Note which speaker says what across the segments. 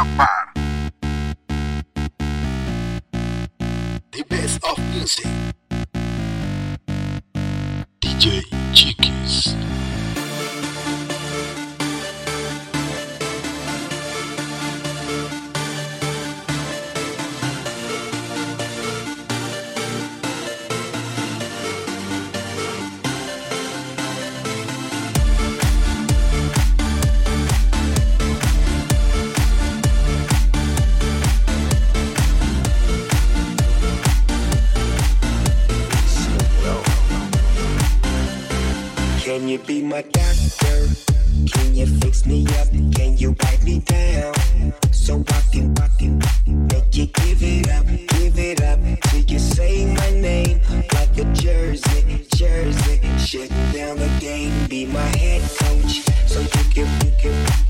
Speaker 1: tocar. The best of music. DJ Chiquis.
Speaker 2: You be my doctor? Can you fix me up? Can you write me down? So I can, I can make you give it up, give it up till you say my name like a jersey, jersey. Shut down the game, be my head coach, so you can, you can,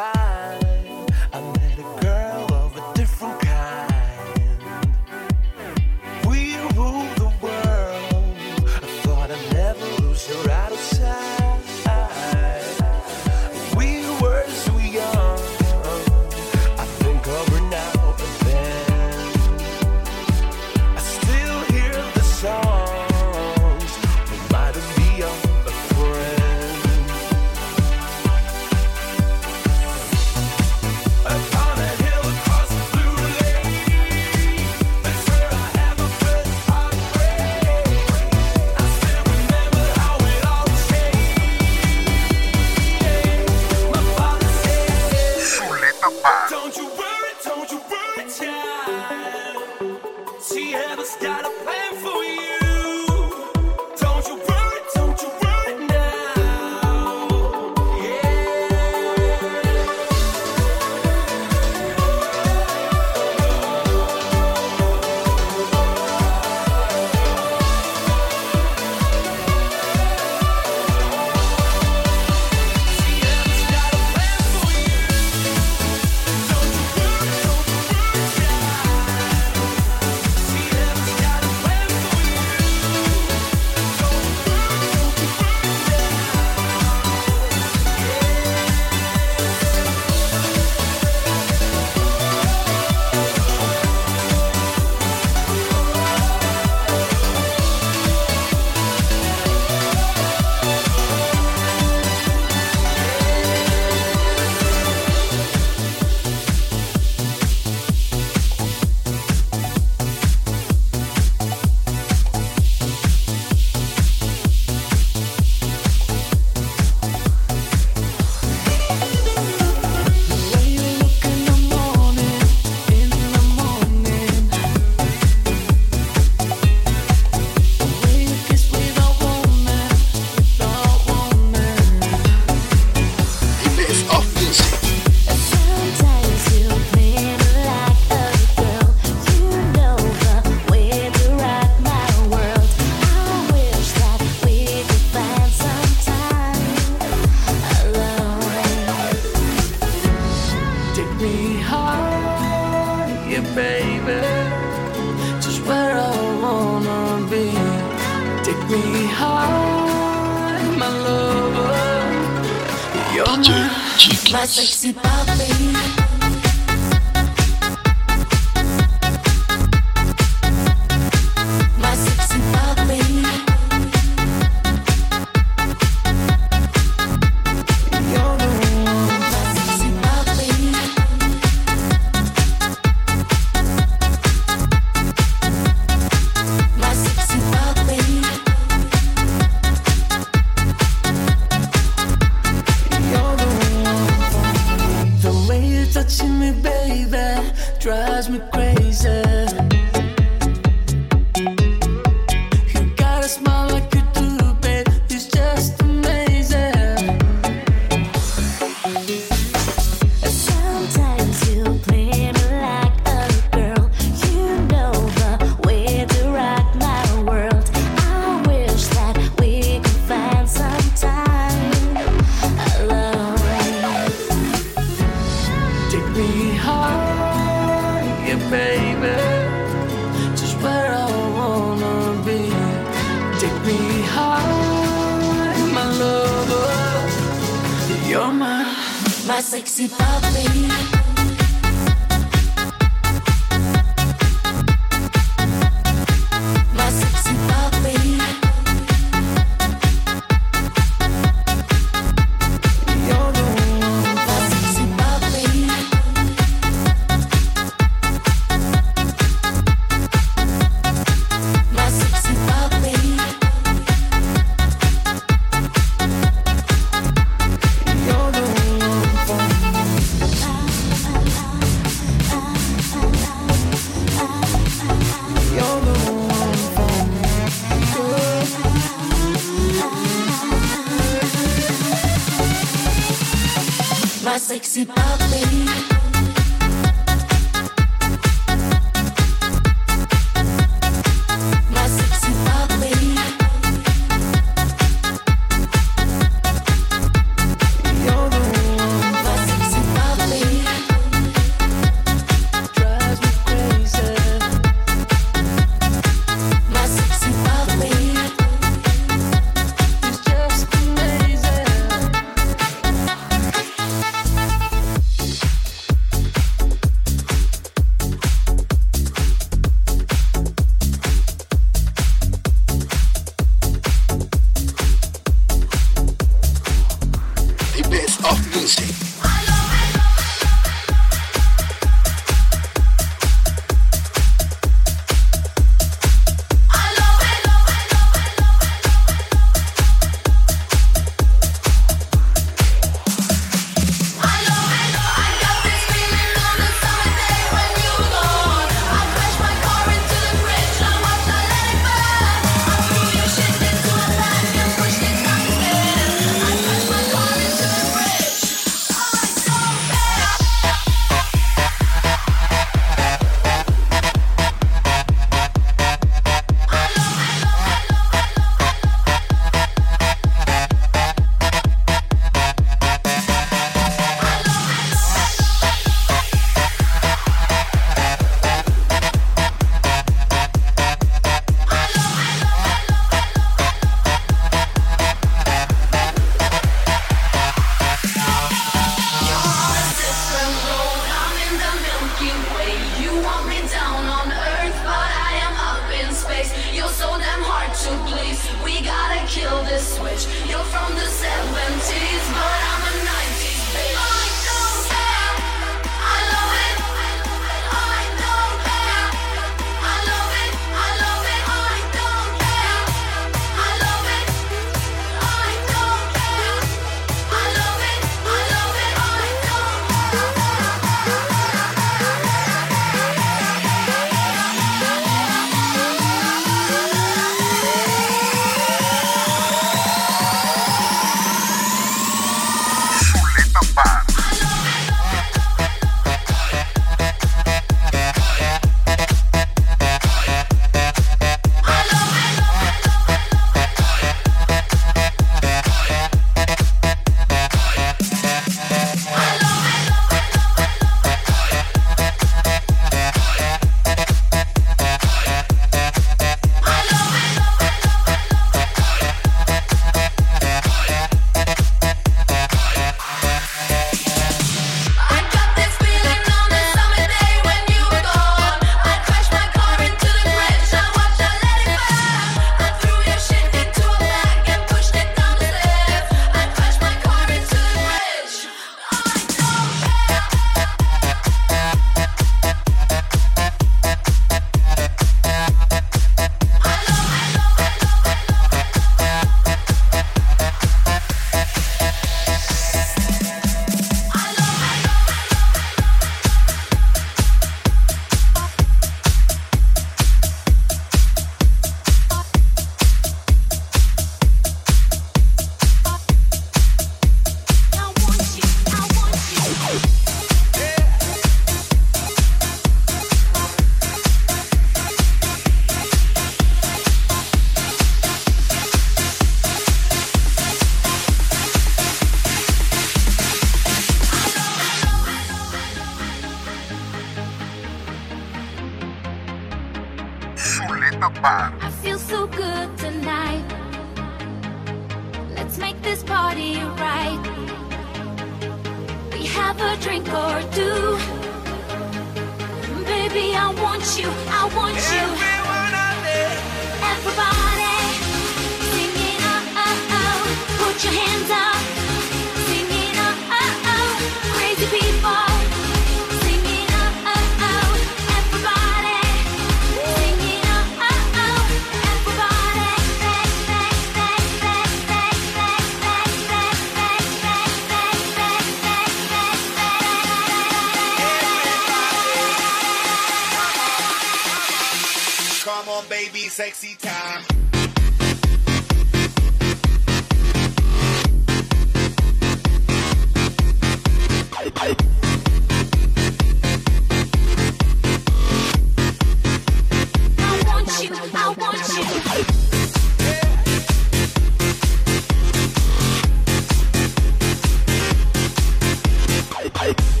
Speaker 3: Bye.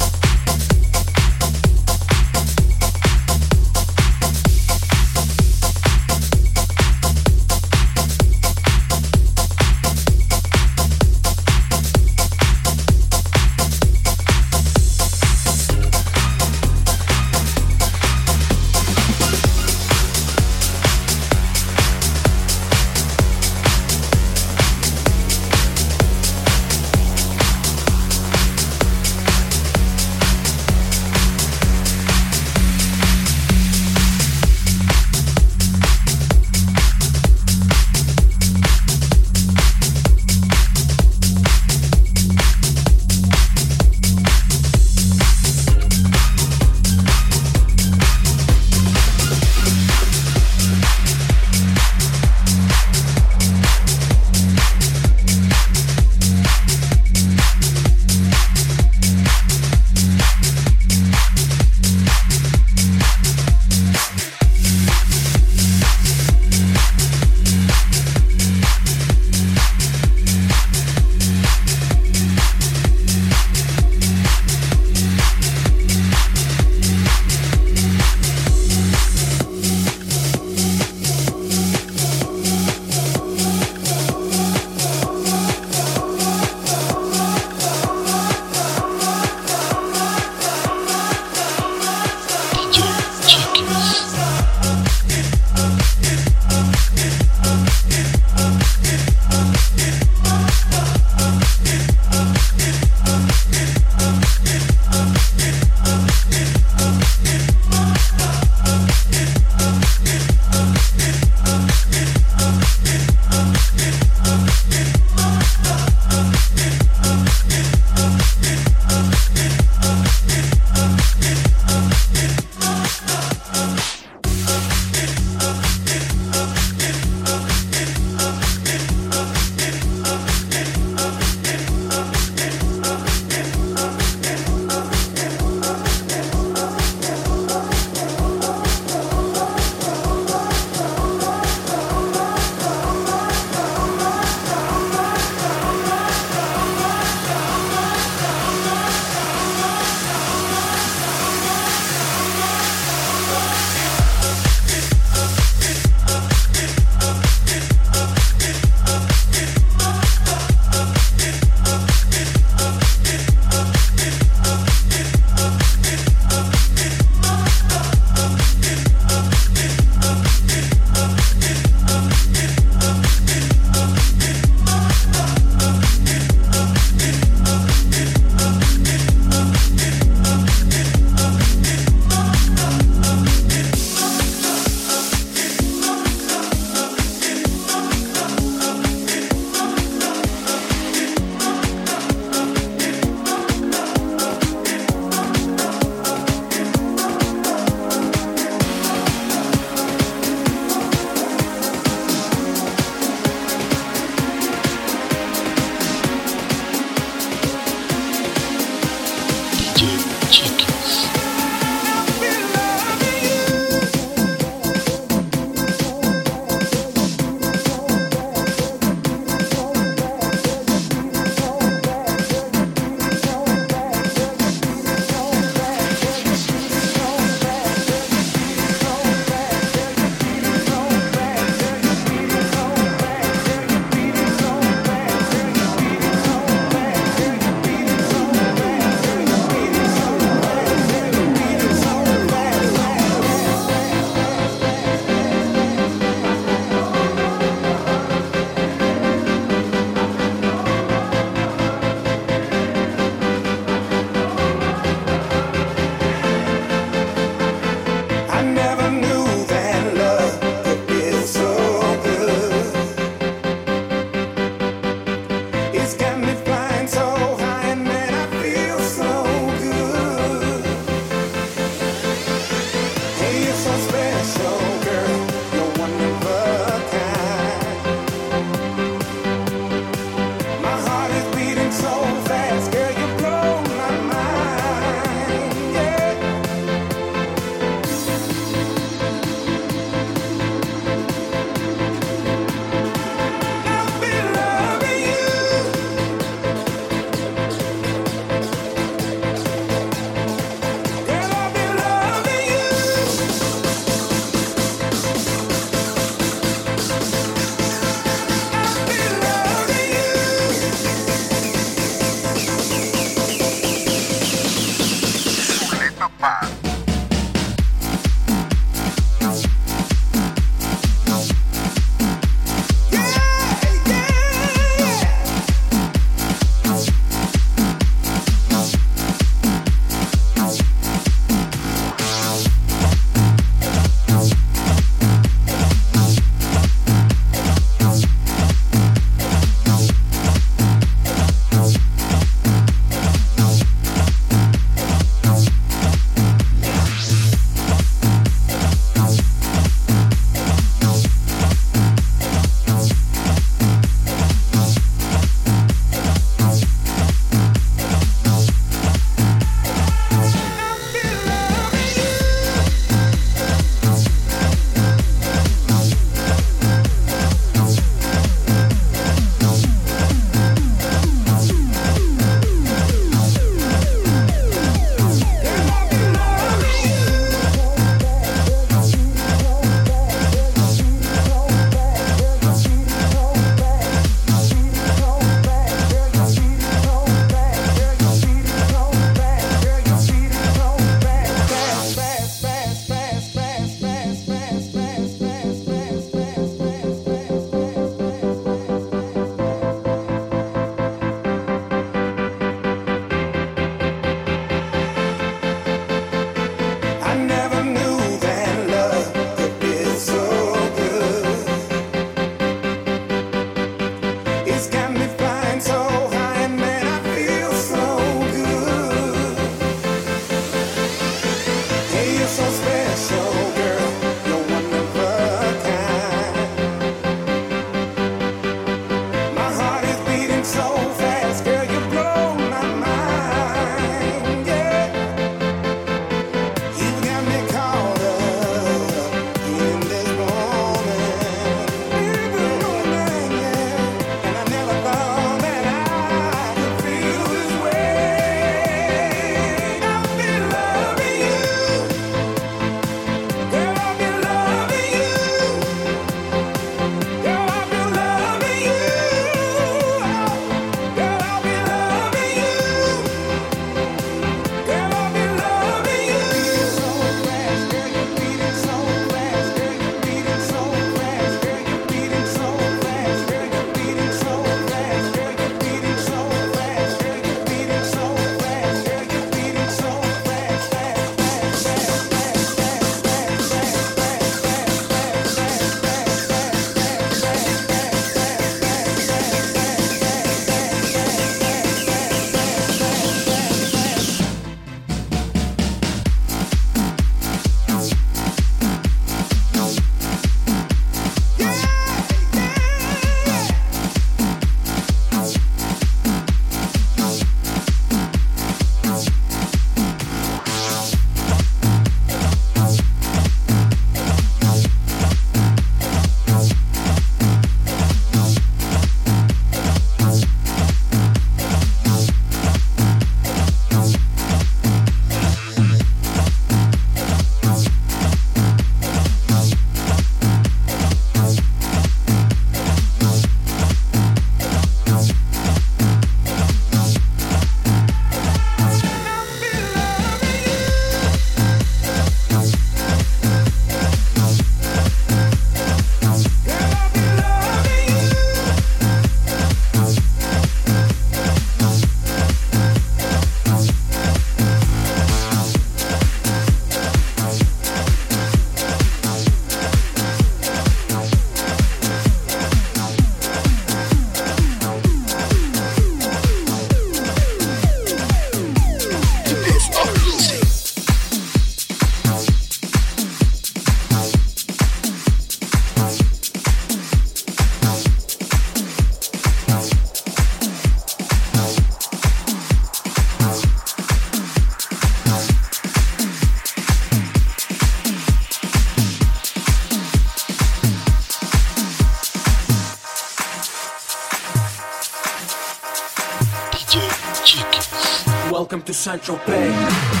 Speaker 4: Welcome to St. Tropez.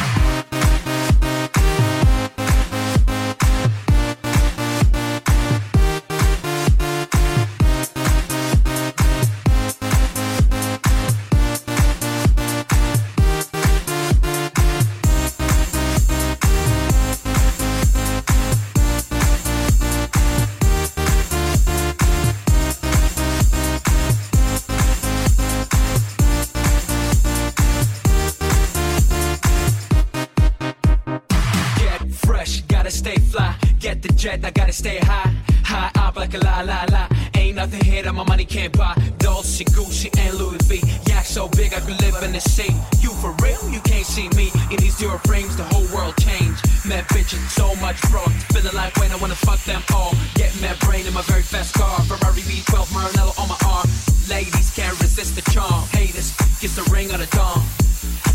Speaker 4: So. Feeling like when I wanna fuck them all. Get my brain in my very fast car. Ferrari V12 Maranello on my arm. Ladies can't resist the charm. Haters, kiss the ring on the dawn.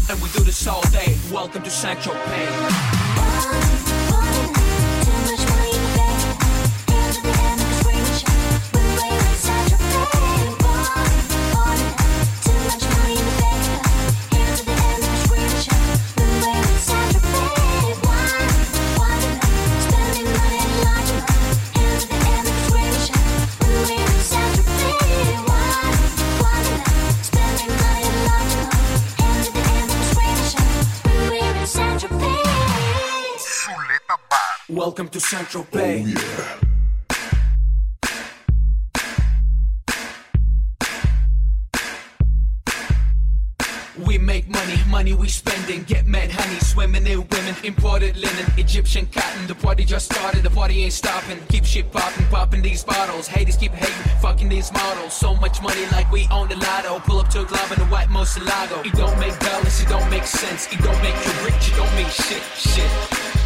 Speaker 4: And we do this all day. Welcome to St. Tropez. Central oh, Bay. We make money, money we spending. Get mad honey, swimming in women. Imported linen, Egyptian cotton. The party just started, the party ain't stopping. Keep shit popping, popping these bottles. Haters keep hating, fucking these models. So much money like we own the lotto. Pull up to a club in the white Murciélago. It don't make dollars, it don't make sense. It don't make you rich, it don't mean shit, shit.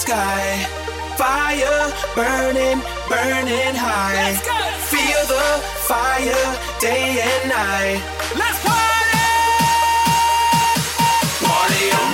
Speaker 5: sky. Fire burning, burning high. Feel the fire day and night. Let's party! Party on.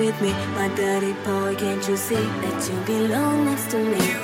Speaker 6: with me, my dirty boy. Can't you see that you belong next to me?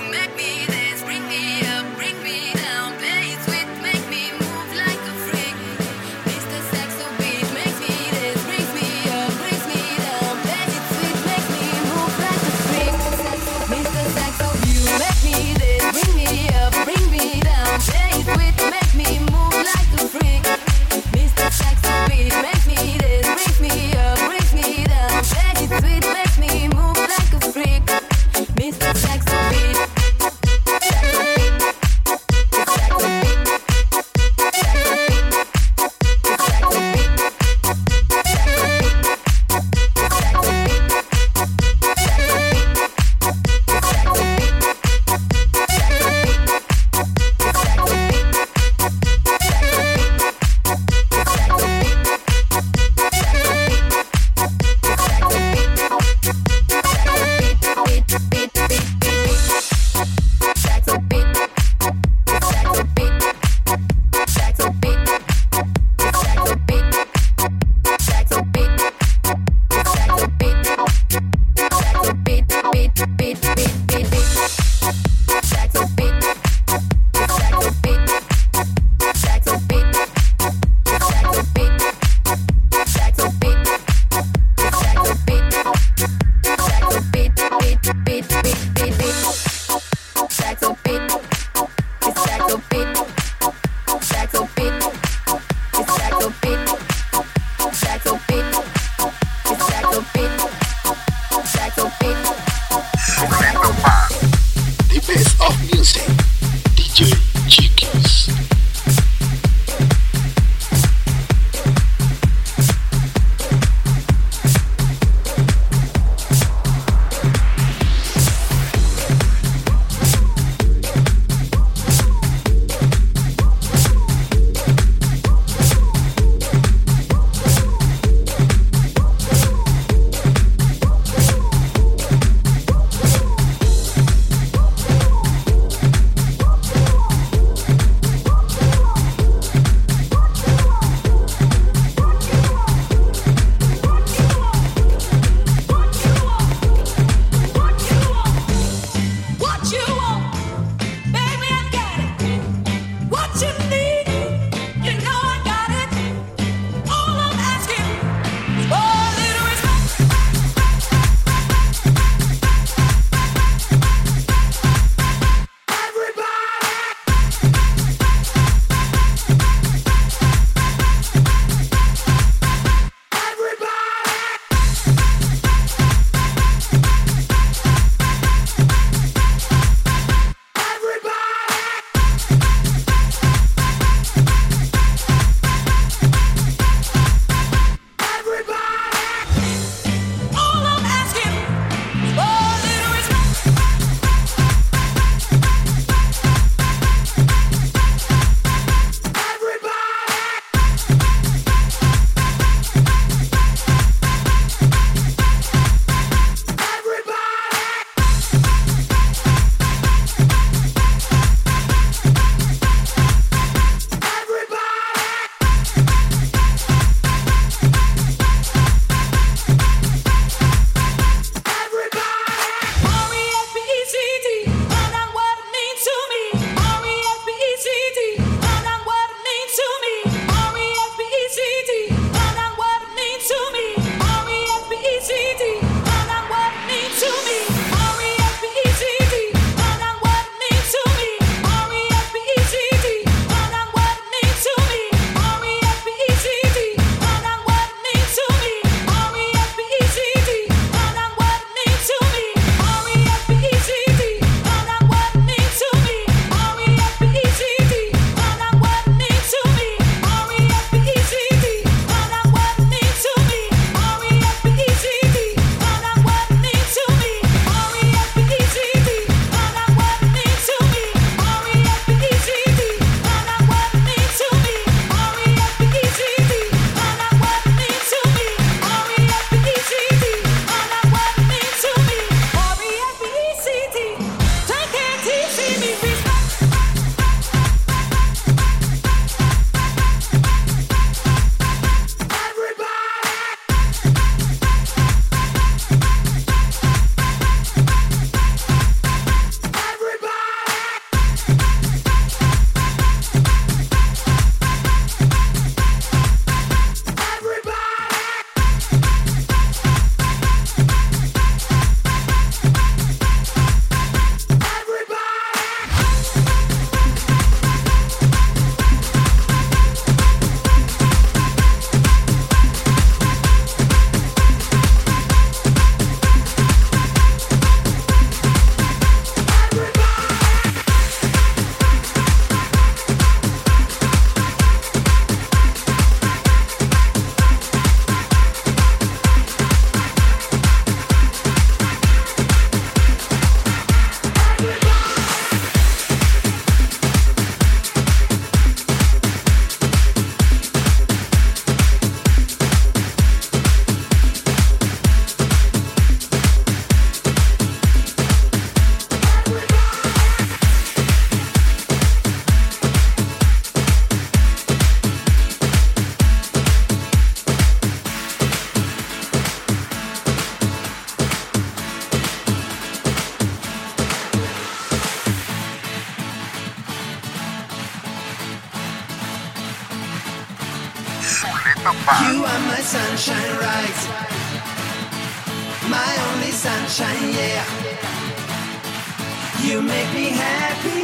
Speaker 6: You make me
Speaker 7: happy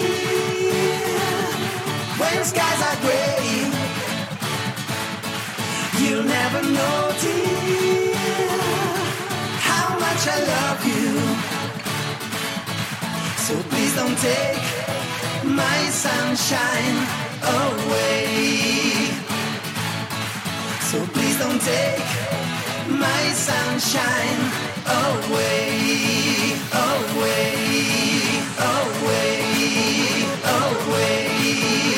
Speaker 7: when skies are gray. You'll never know, dear, how much I love you. So please don't take my sunshine away. So please don't take my sunshine away, away, away, away, away,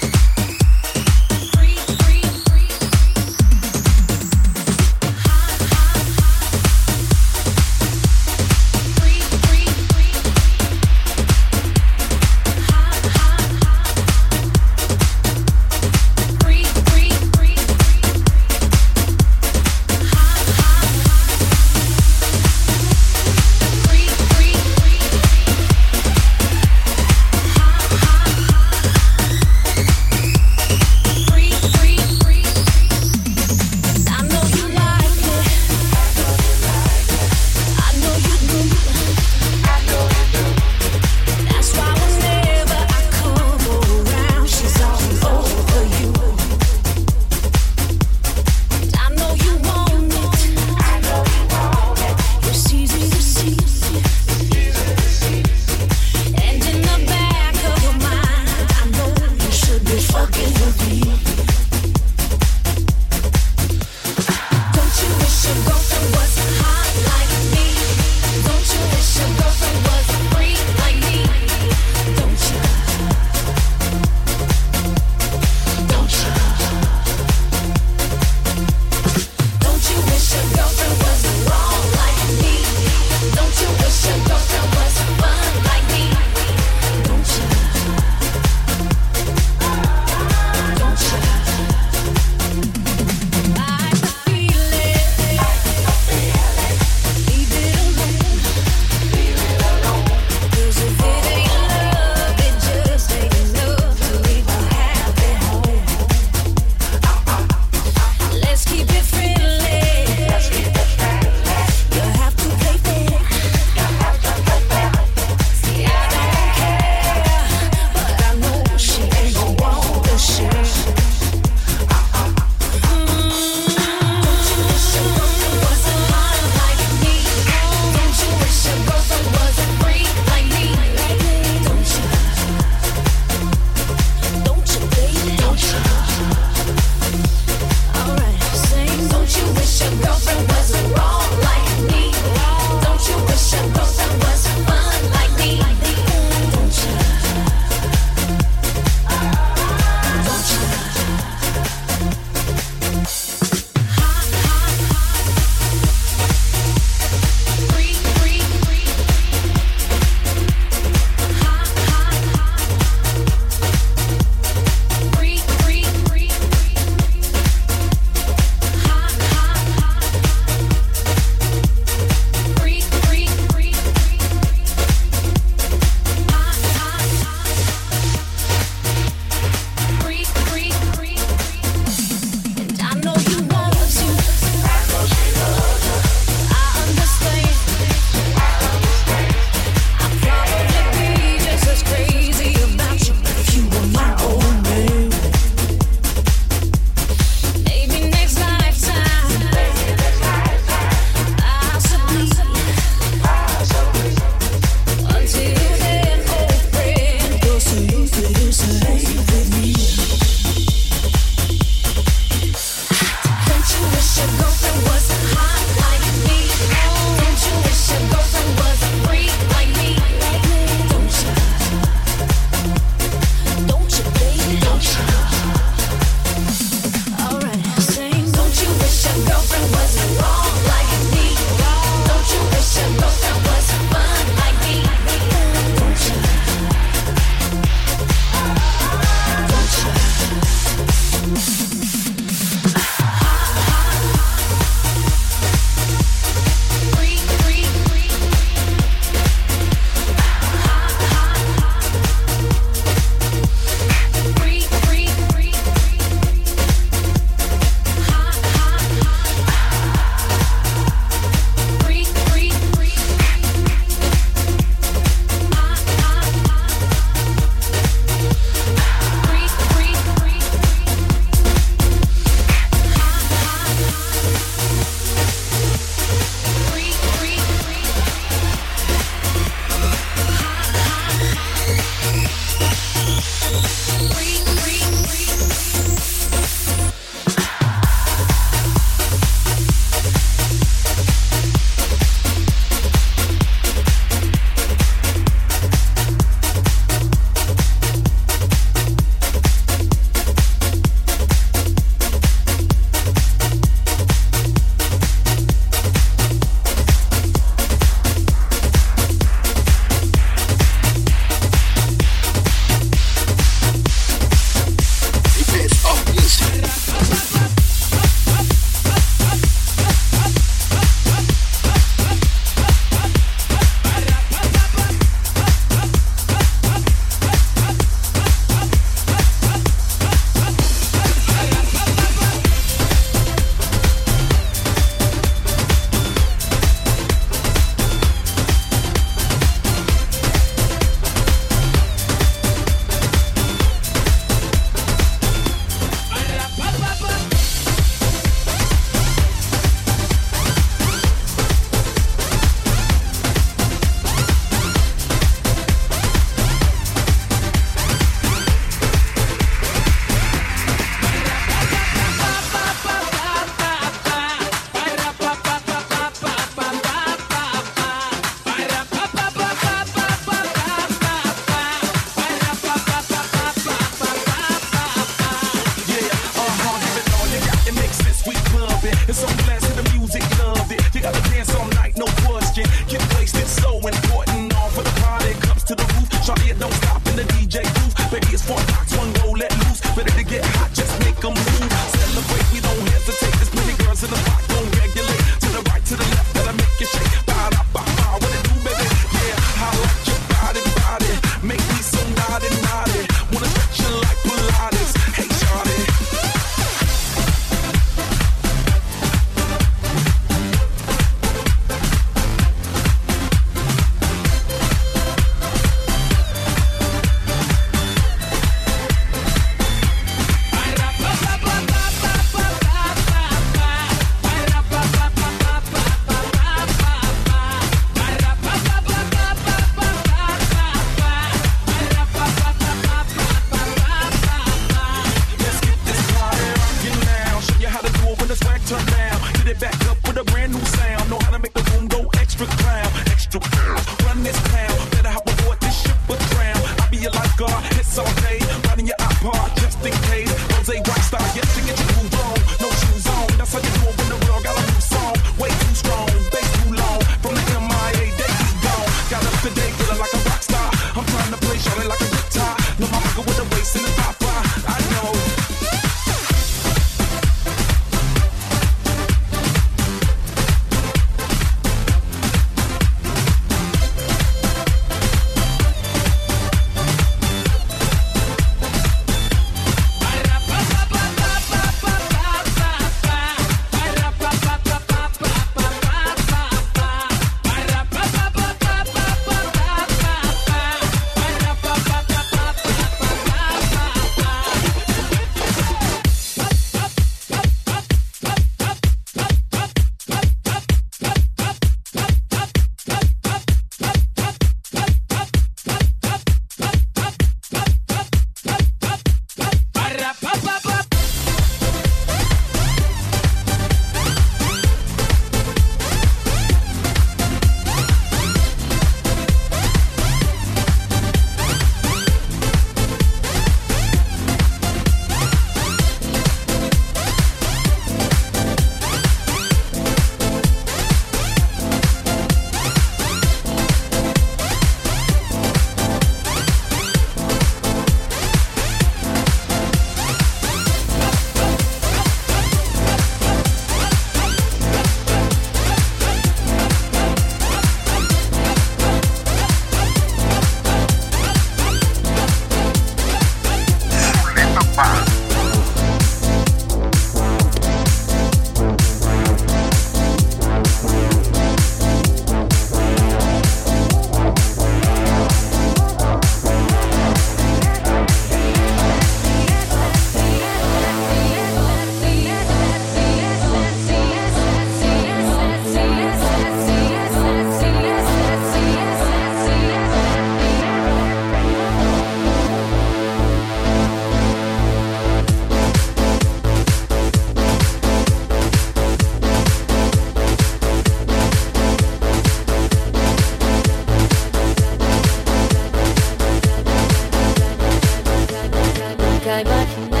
Speaker 3: subscribe button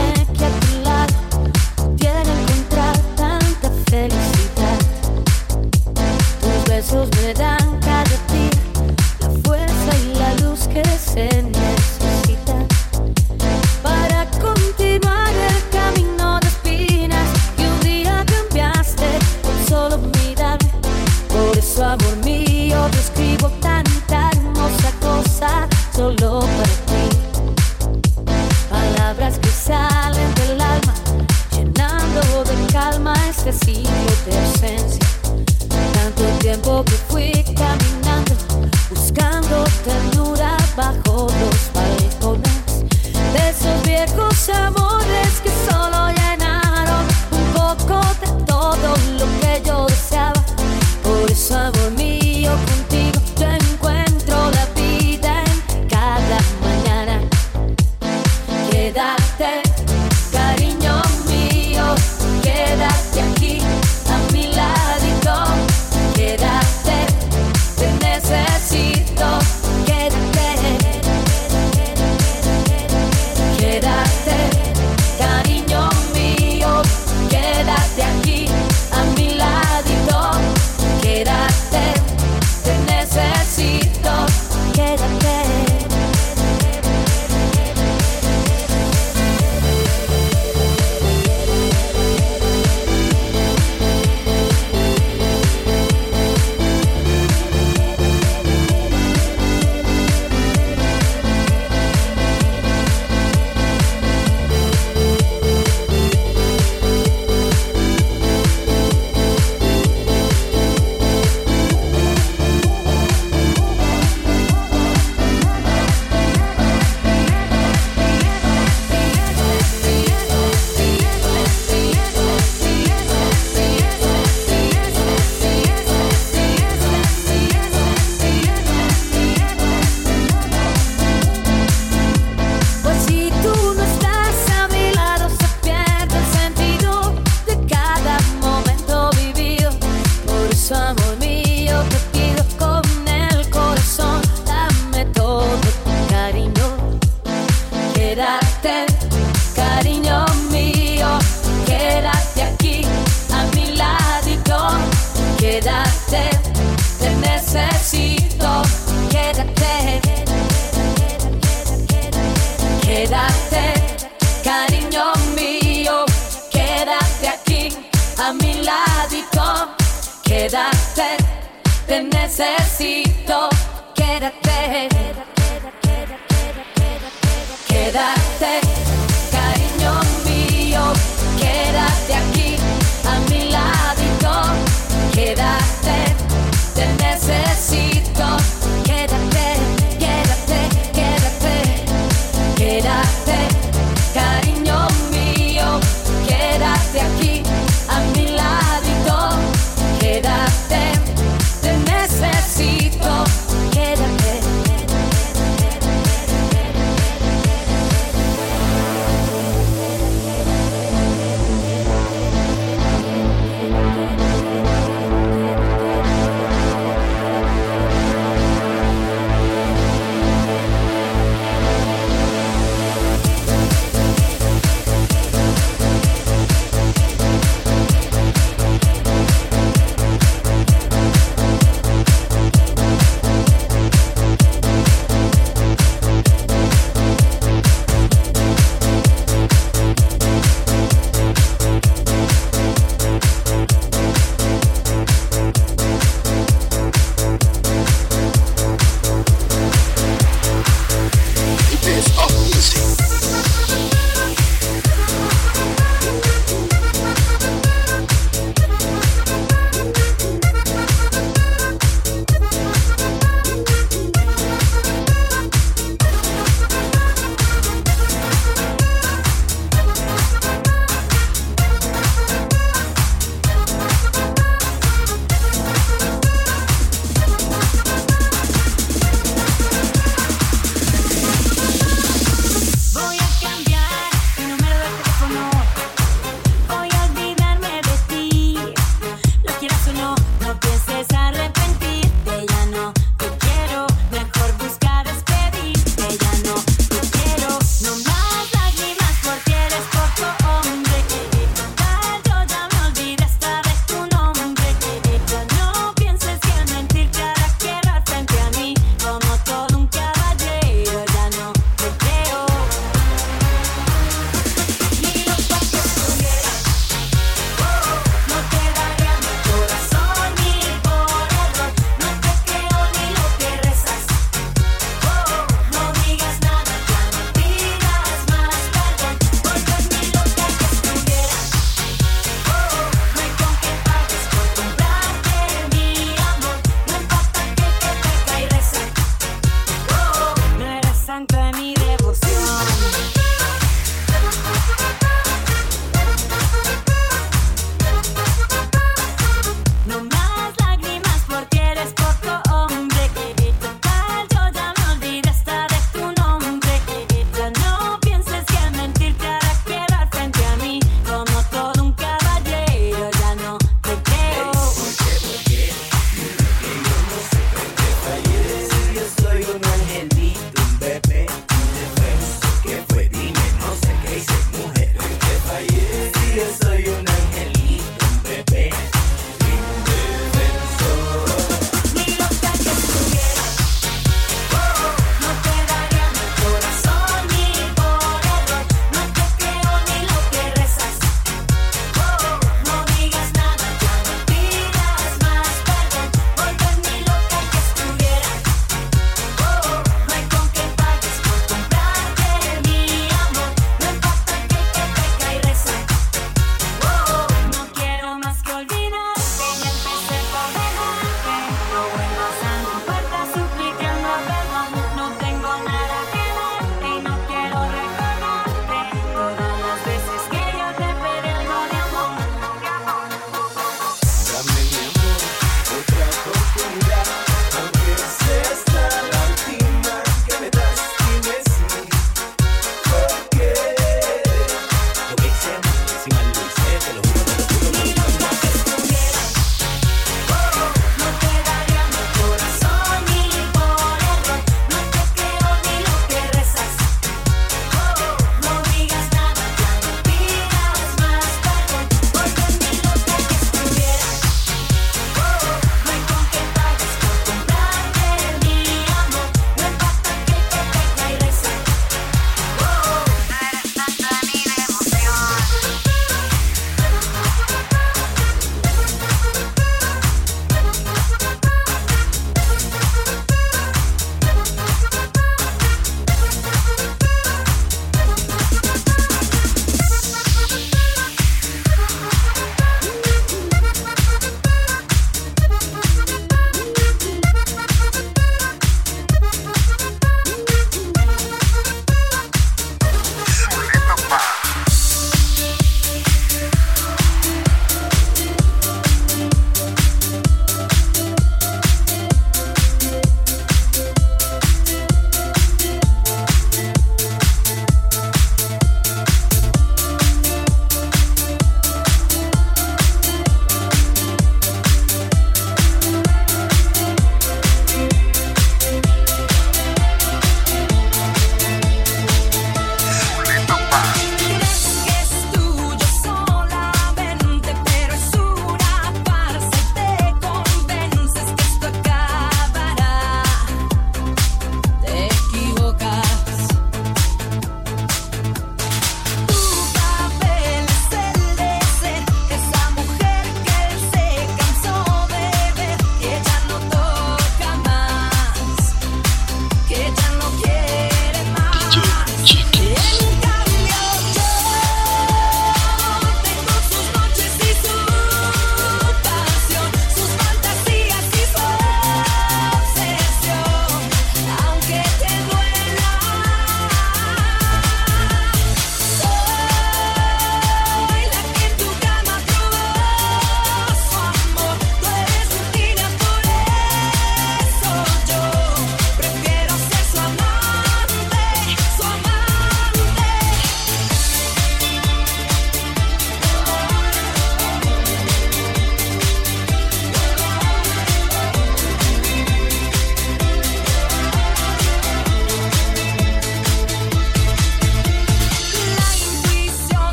Speaker 3: Quédate, te necesito. Quédate. Quédate, cariño mío. Quédate aquí a mi ladito. Quédate, te necesito.